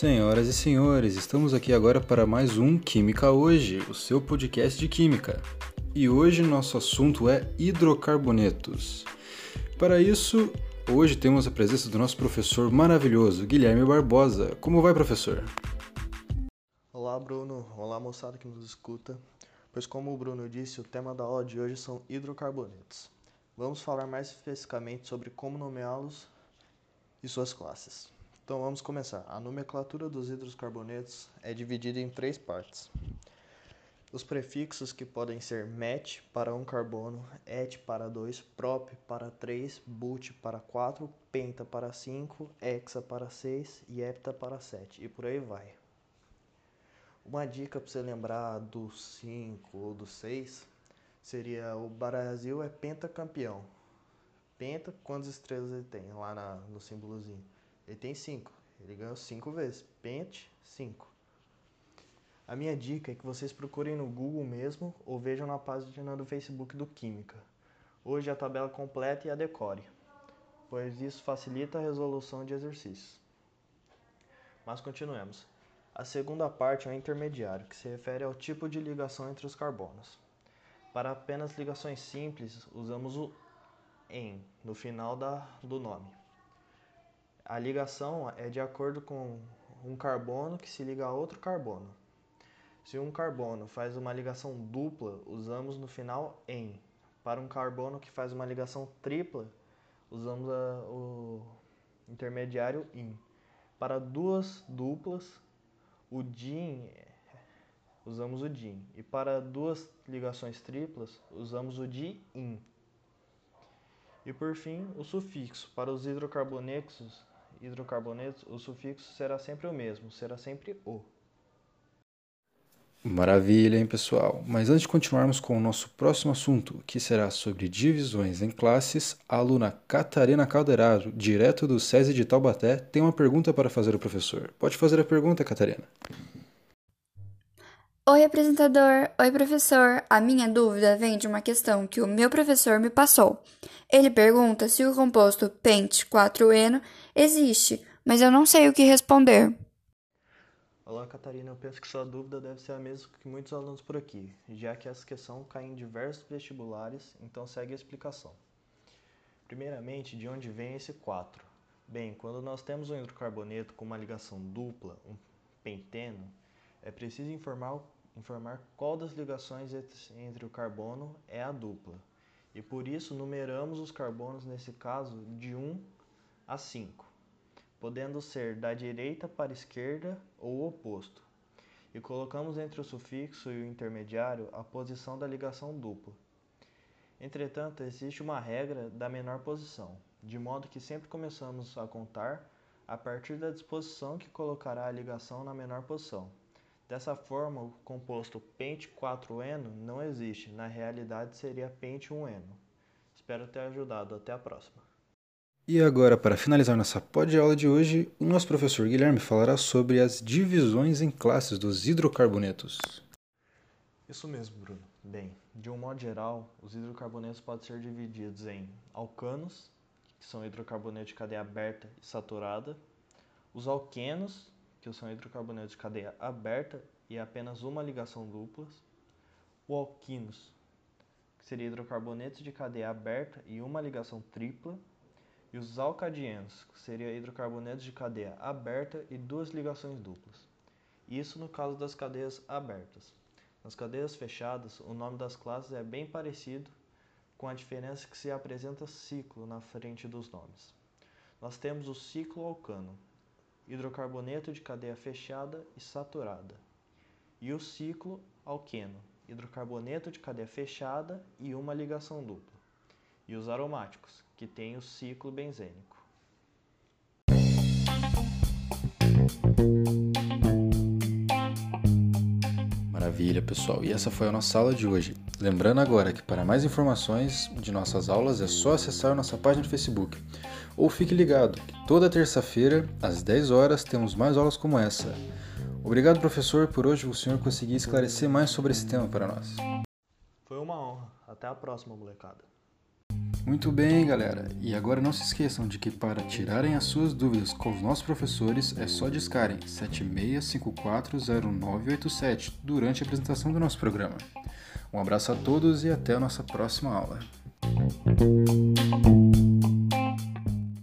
Senhoras e senhores, estamos aqui agora para mais um Química Hoje, o seu podcast de Química. E hoje nosso assunto é hidrocarbonetos. Para isso, hoje temos a presença do nosso professor maravilhoso, Guilherme Barbosa. Como vai, professor? Olá, Bruno. Olá, moçada que nos escuta. Pois, como o Bruno disse, o tema da aula de hoje são hidrocarbonetos. Vamos falar mais especificamente sobre como nomeá-los e suas classes. Então vamos começar. A nomenclatura dos hidrocarbonetos é dividida em três partes. Os prefixos que podem ser met para um carbono, et para dois, prop para três, but para quatro, penta para cinco, hexa para seis e hepta para sete e por aí vai. Uma dica para você lembrar do 5 ou do 6 seria o Brasil é pentacampeão. Penta, quantas estrelas ele tem lá na, no símbolozinho? Ele tem 5. Ele ganhou 5 vezes. Pente, 5. A minha dica é que vocês procurem no Google mesmo ou vejam na página do Facebook do Química. Hoje a tabela completa e a decore, pois isso facilita a resolução de exercícios. Mas continuemos. A segunda parte é o intermediário, que se refere ao tipo de ligação entre os carbonos. Para apenas ligações simples, usamos o em no final da, do nome. A ligação é de acordo com um carbono que se liga a outro carbono. Se um carbono faz uma ligação dupla, usamos no final em. Para um carbono que faz uma ligação tripla, usamos a, o intermediário in. Para duas duplas, o din usamos o din. E para duas ligações triplas, usamos o di-in. E por fim, o sufixo. Para os hidrocarbonetos, hidrocarbonetos, o sufixo será sempre o mesmo, será sempre o. Maravilha, hein, pessoal? Mas antes de continuarmos com o nosso próximo assunto, que será sobre divisões em classes, a aluna Catarina Calderaro, direto do SESI de Taubaté, tem uma pergunta para fazer ao professor. Pode fazer a pergunta, Catarina. Oi, apresentador. Oi, professor. A minha dúvida vem de uma questão que o meu professor me passou. Ele pergunta se o composto pente 4-eno existe, mas eu não sei o que responder. Olá, Catarina. Eu penso que sua dúvida deve ser a mesma que muitos alunos por aqui, já que essa questão cai em diversos vestibulares, então segue a explicação. Primeiramente, de onde vem esse 4? Bem, quando nós temos um hidrocarboneto com uma ligação dupla, um penteno, é preciso informar, informar qual das ligações entre o carbono é a dupla. E por isso numeramos os carbonos, nesse caso, de 1 a 5 podendo ser da direita para a esquerda ou o oposto, e colocamos entre o sufixo e o intermediário a posição da ligação dupla. Entretanto, existe uma regra da menor posição, de modo que sempre começamos a contar a partir da disposição que colocará a ligação na menor posição. Dessa forma, o composto pente 4-eno não existe, na realidade seria pente 1-eno. Espero ter ajudado. Até a próxima. E agora, para finalizar nossa pod aula de hoje, o nosso professor Guilherme falará sobre as divisões em classes dos hidrocarbonetos. Isso mesmo, Bruno. Bem, de um modo geral, os hidrocarbonetos podem ser divididos em alcanos, que são hidrocarbonetos de cadeia aberta e saturada, os alquenos, que são hidrocarbonetos de cadeia aberta e apenas uma ligação dupla, os alquinos, que seria hidrocarbonetos de cadeia aberta e uma ligação tripla, e os alcadienos, que seria hidrocarbonetos de cadeia aberta e duas ligações duplas. Isso no caso das cadeias abertas. Nas cadeias fechadas, o nome das classes é bem parecido, com a diferença que se apresenta ciclo na frente dos nomes. Nós temos o ciclo alcano, hidrocarboneto de cadeia fechada e saturada, e o ciclo alqueno, hidrocarboneto de cadeia fechada e uma ligação dupla, e os aromáticos, que tem o ciclo benzênico. Maravilha, pessoal. E essa foi a nossa aula de hoje. Lembrando agora que para mais informações de nossas aulas é só acessar nossa página do Facebook. Ou fique ligado, que toda terça-feira, às 10 horas, temos mais aulas como essa. Obrigado, professor, por hoje o senhor conseguir esclarecer mais sobre esse tema para nós. Foi uma honra. Até a próxima, molecada. Muito bem, galera. E agora não se esqueçam de que para tirarem as suas dúvidas com os nossos professores é só discarem 76540987 durante a apresentação do nosso programa. Um abraço a todos e até a nossa próxima aula.